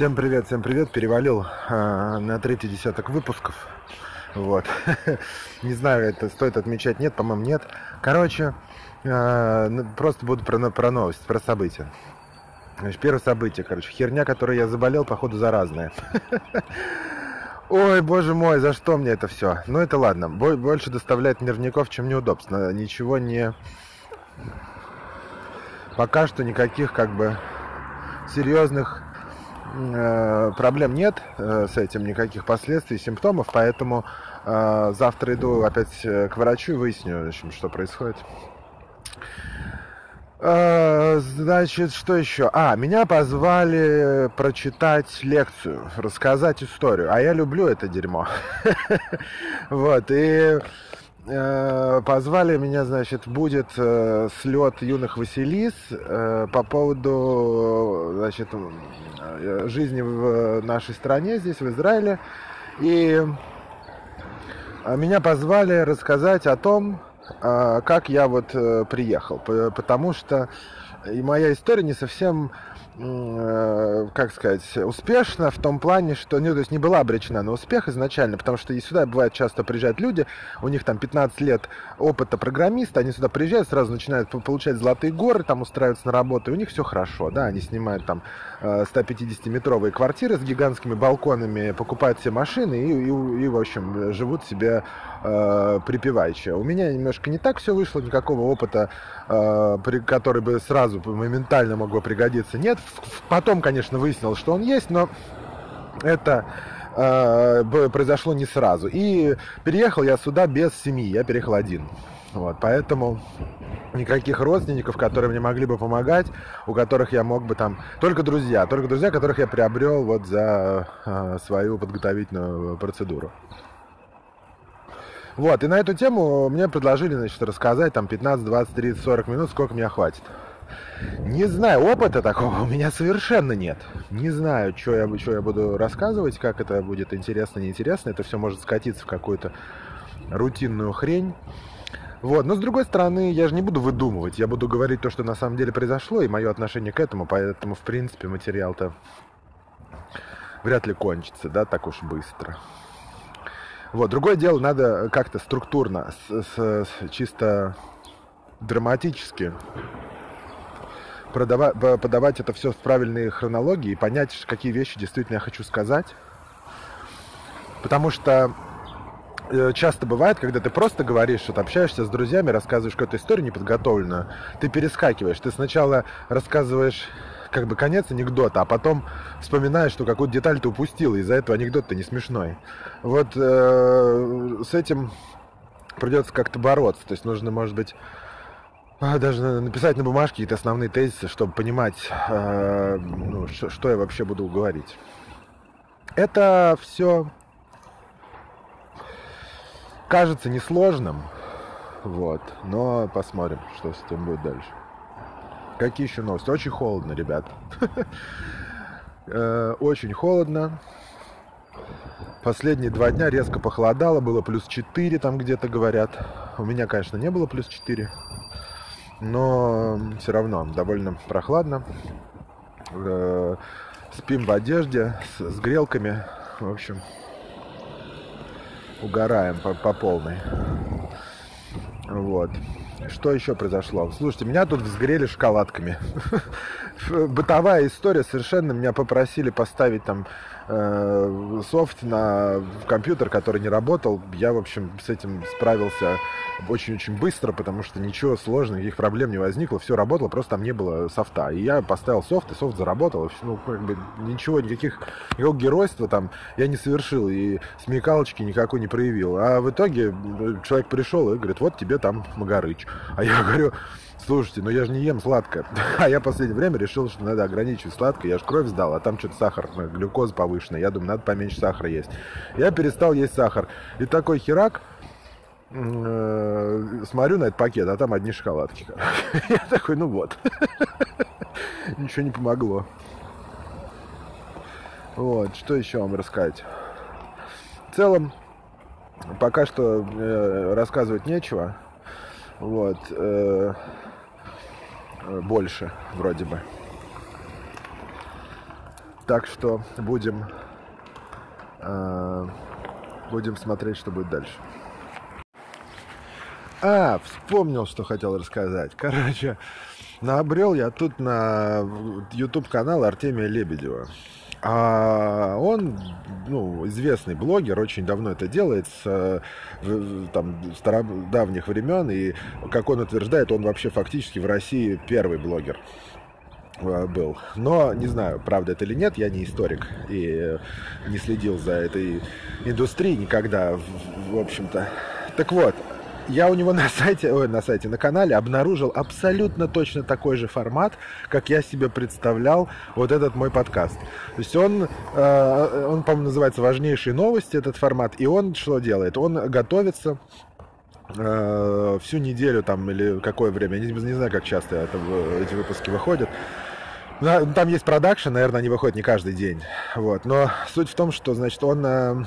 Всем привет, всем привет. Перевалил э, на третий десяток выпусков. Вот. Не знаю, это стоит отмечать, нет, по-моему, нет. Короче, э, просто буду про, про новость, про события. Значит, первое событие, короче, херня, которой я заболел, походу, заразная. Ой, боже мой, за что мне это все? Ну, это ладно. Больше доставляет нервников, чем неудобств. Ничего не... Пока что никаких, как бы, серьезных проблем нет э, с этим, никаких последствий, симптомов, поэтому э, завтра иду опять к врачу и выясню, в общем, что происходит. Э, значит, что еще? А, меня позвали прочитать лекцию, рассказать историю. А я люблю это дерьмо. Вот, и э, позвали меня, значит, будет э, слет юных Василис по поводу, значит, жизни в нашей стране, здесь, в Израиле. И меня позвали рассказать о том, как я вот э, приехал, потому что и моя история не совсем Э, как сказать, успешно в том плане, что, ну, то есть не была обречена на успех изначально, потому что и сюда бывает часто приезжают люди, у них там 15 лет опыта программиста, они сюда приезжают, сразу начинают получать золотые горы, там устраиваются на работу, и у них все хорошо, да, они снимают там 150-метровые э, квартиры с гигантскими балконами, покупают все машины и, и, и в общем, живут себе э, припеваючи. У меня немножко не так все вышло, никакого опыта, э, при, который бы сразу моментально мог бы пригодиться, нет, Потом, конечно, выяснилось, что он есть, но это э, произошло не сразу. И переехал я сюда без семьи, я переехал один. Вот, поэтому никаких родственников, которые мне могли бы помогать, у которых я мог бы там... Только друзья, только друзья, которых я приобрел вот за э, свою подготовительную процедуру. Вот, и на эту тему мне предложили, значит, рассказать там 15, 20, 30, 40 минут, сколько меня хватит. Не знаю, опыта такого у меня совершенно нет. Не знаю, что я, что я буду рассказывать, как это будет интересно, неинтересно. Это все может скатиться в какую-то рутинную хрень. Вот. Но с другой стороны, я же не буду выдумывать. Я буду говорить то, что на самом деле произошло, и мое отношение к этому. Поэтому, в принципе, материал-то вряд ли кончится, да, так уж быстро. Вот. Другое дело, надо как-то структурно, с, с, с, чисто драматически продавать, подавать это все в правильные хронологии и понять, какие вещи действительно я хочу сказать. Потому что э, часто бывает, когда ты просто говоришь, что ты общаешься с друзьями, рассказываешь какую-то историю неподготовленную, ты перескакиваешь. Ты сначала рассказываешь как бы конец анекдота, а потом вспоминаешь, что какую-то деталь ты упустил, и из-за этого анекдот-то не смешной. Вот э, с этим придется как-то бороться. То есть нужно, может быть, даже надо написать на бумажке какие-то основные тезисы, чтобы понимать, э, ну, что, что я вообще буду говорить. Это все кажется несложным, вот, но посмотрим, что с этим будет дальше. Какие еще новости? Очень холодно, ребят. Э, очень холодно. Последние два дня резко похолодало, было плюс 4 там где-то говорят. У меня, конечно, не было плюс 4 но все равно довольно прохладно. Э, спим в одежде с, с грелками. В общем, угораем по, по полной. Вот. Что еще произошло? Слушайте, меня тут взгрели шоколадками. Бытовая история совершенно. Меня попросили поставить там э, софт на компьютер, который не работал. Я, в общем, с этим справился очень-очень быстро, потому что ничего сложного, никаких проблем не возникло, все работало, просто там не было софта. И я поставил софт, и софт заработал. Ну, как бы ничего, никаких, никакого геройства там я не совершил, и смекалочки никакой не проявил. А в итоге э, человек пришел и говорит, вот тебе там Магарыч. А я говорю, слушайте, ну я же не ем сладкое. А я в последнее время решил, что надо ограничивать сладкое. Я же кровь сдал, а там что-то сахар, э, глюкоза повышенная. Я думаю, надо поменьше сахара есть. Я перестал есть сахар. И такой херак, Э, смотрю на этот пакет, а там одни шоколадки. Я такой, ну вот. Ничего не помогло. Вот, что еще вам рассказать? В целом, пока что э, рассказывать нечего. Вот. Э, больше, вроде бы. Так что будем, э, будем смотреть, что будет дальше. А, вспомнил, что хотел рассказать. Короче, набрел я тут на YouTube канал Артемия Лебедева. А он, ну, известный блогер, очень давно это делает, с там, стародавних времен, и, как он утверждает, он вообще фактически в России первый блогер был. Но не знаю, правда это или нет, я не историк и не следил за этой индустрией никогда, в общем-то. Так вот, я у него на сайте, ой, на сайте, на канале обнаружил абсолютно точно такой же формат, как я себе представлял вот этот мой подкаст. То есть он, э, он по-моему, называется «Важнейшие новости», этот формат, и он что делает? Он готовится э, всю неделю там или какое время, я не, не знаю, как часто это, эти выпуски выходят, там есть продакшн, наверное, они выходят не каждый день. Вот. Но суть в том, что, значит, он э,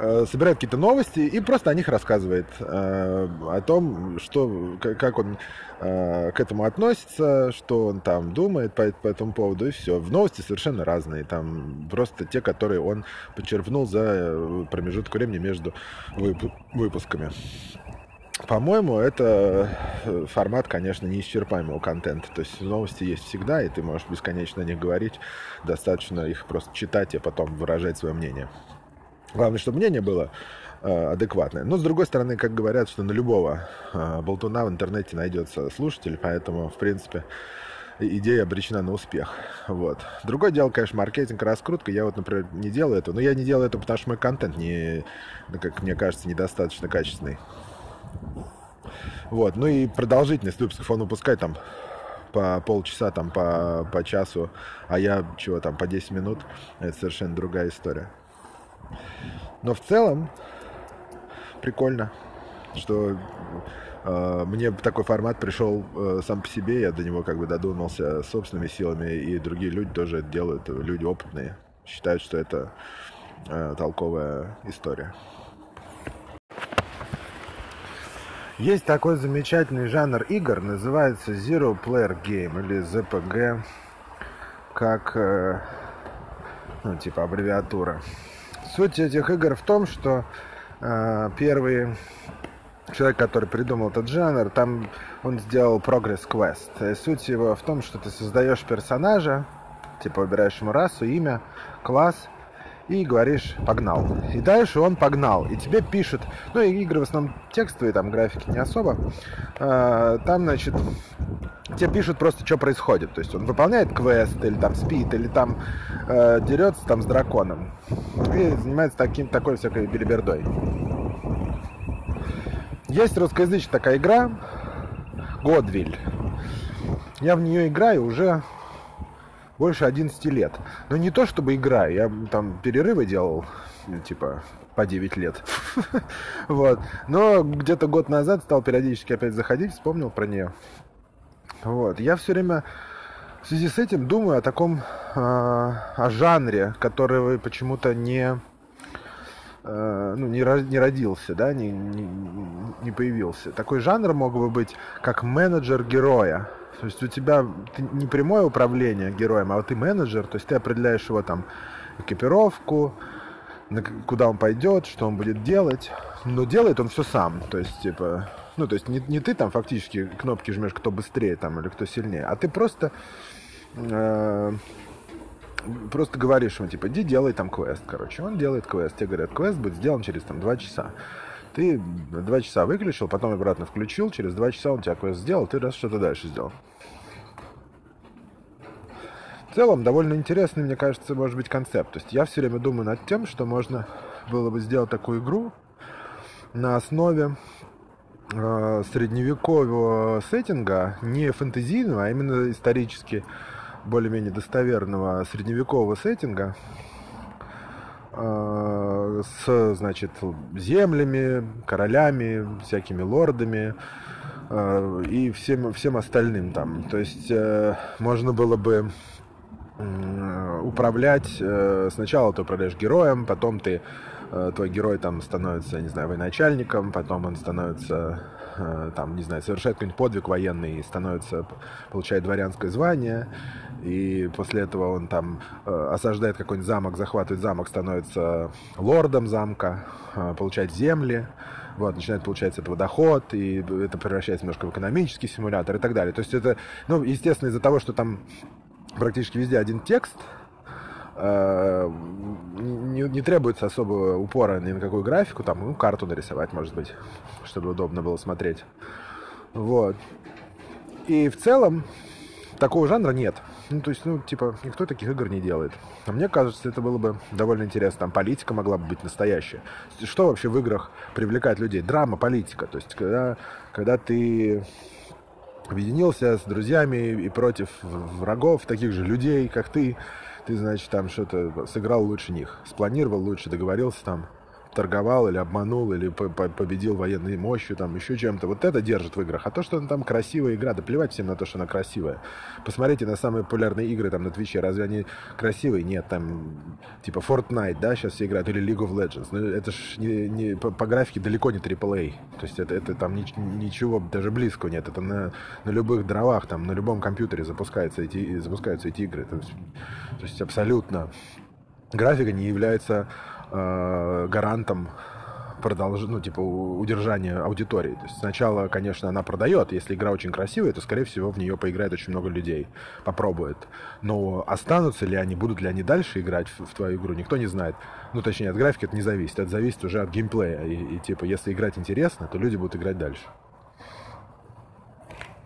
Э, собирает какие-то новости и просто о них рассказывает, э, о том, что, как он э, к этому относится, что он там думает по, по этому поводу, и все. В новости совершенно разные, там просто те, которые он подчеркнул за промежуток времени между выпусками. По-моему, это формат, конечно, неисчерпаемого контента. То есть новости есть всегда, и ты можешь бесконечно о них говорить. Достаточно их просто читать и потом выражать свое мнение. Главное, чтобы мнение было э, адекватное. Но, с другой стороны, как говорят, что на любого э, болтуна в интернете найдется слушатель, поэтому, в принципе, идея обречена на успех. Вот. Другое дело, конечно, маркетинг, раскрутка. Я вот, например, не делаю это. Но я не делаю это, потому что мой контент, не, ну, как мне кажется, недостаточно качественный. Вот. Ну и продолжительность выпусков он выпускает там по полчаса, там по, по часу, а я чего там, по 10 минут. Это совершенно другая история. Но в целом прикольно, что э, мне такой формат пришел э, сам по себе, я до него как бы додумался собственными силами, и другие люди тоже это делают, люди опытные, считают, что это э, толковая история. Есть такой замечательный жанр игр, называется Zero Player Game или ZPG, как, э, ну, типа аббревиатура. Суть этих игр в том, что э, первый человек, который придумал этот жанр, там он сделал Quest. И суть его в том, что ты создаешь персонажа, типа выбираешь ему расу, имя, класс, и говоришь «погнал». И дальше он погнал. И тебе пишут, ну и игры в основном текстовые, там графики не особо. Э, там, значит, тебе пишут просто, что происходит. То есть он выполняет квест, или там спит, или там э, дерется там с драконом. И занимается таким, такой всякой билибердой. Есть русскоязычная такая игра Годвиль. Я в нее играю уже больше 11 лет. Но не то чтобы играю, я там перерывы делал, ну, типа, по 9 лет. вот. Но где-то год назад стал периодически опять заходить, вспомнил про нее. Вот. Я все время в связи с этим думаю о таком, э, о жанре, который почему-то не, ну, не, не родился, да, не, не, не появился. Такой жанр мог бы быть как менеджер героя. То есть у тебя не прямое управление героем, а вот ты менеджер, то есть ты определяешь его там экипировку, куда он пойдет, что он будет делать. Но делает он все сам. То есть, типа, ну, то есть не, не ты там фактически кнопки жмешь, кто быстрее там или кто сильнее, а ты просто э, просто говоришь ему, типа, иди делай там квест, короче. Он делает квест. Тебе говорят, квест будет сделан через там два часа. Ты два часа выключил, потом обратно включил, через два часа он тебя квест сделал, ты раз что-то дальше сделал. В целом, довольно интересный, мне кажется, может быть, концепт. То есть я все время думаю над тем, что можно было бы сделать такую игру на основе э, средневекового сеттинга, не фэнтезийного, а именно исторически более-менее достоверного средневекового сеттинга э, с, значит, землями, королями, всякими лордами э, и всем, всем остальным там. То есть э, можно было бы управлять, сначала ты управляешь героем, потом ты твой герой там становится, не знаю, военачальником, потом он становится, э, там, не знаю, совершает какой-нибудь подвиг военный и становится, получает дворянское звание, и после этого он там э, осаждает какой-нибудь замок, захватывает замок, становится лордом замка, э, получает земли, вот, начинает получать с этого доход, и это превращается немножко в экономический симулятор и так далее. То есть это, ну, естественно, из-за того, что там практически везде один текст, э, не, не требуется особого упора ни на какую графику, там, ну, карту нарисовать, может быть, чтобы удобно было смотреть. Вот. И в целом такого жанра нет. Ну, то есть, ну, типа, никто таких игр не делает. А мне кажется, это было бы довольно интересно. Там политика могла бы быть настоящая. Что вообще в играх привлекает людей? Драма, политика. То есть, когда, когда ты объединился с друзьями и против врагов, таких же людей, как ты, ты, значит, там что-то сыграл лучше них, спланировал лучше, договорился там торговал или обманул, или победил военной мощью, там еще чем-то. Вот это держит в играх. А то, что там красивая игра, да плевать всем на то, что она красивая. Посмотрите на самые популярные игры там на Твиче, разве они красивые? Нет, там типа Fortnite, да, сейчас все играют, или League of Legends. Но это ж не, не, по, по графике далеко не AAA. То есть это, это там ни, ничего даже близкого нет. Это на, на любых дровах, там, на любом компьютере запускаются эти, запускаются эти игры. То есть, то есть абсолютно графика не является э, гарантом продолж... ну, типа, удержания аудитории. То есть сначала, конечно, она продает. Если игра очень красивая, то, скорее всего, в нее поиграет очень много людей. Попробует. Но останутся ли они, будут ли они дальше играть в, в твою игру, никто не знает. Ну, точнее, от графики это не зависит. Это зависит уже от геймплея. И, и типа, если играть интересно, то люди будут играть дальше.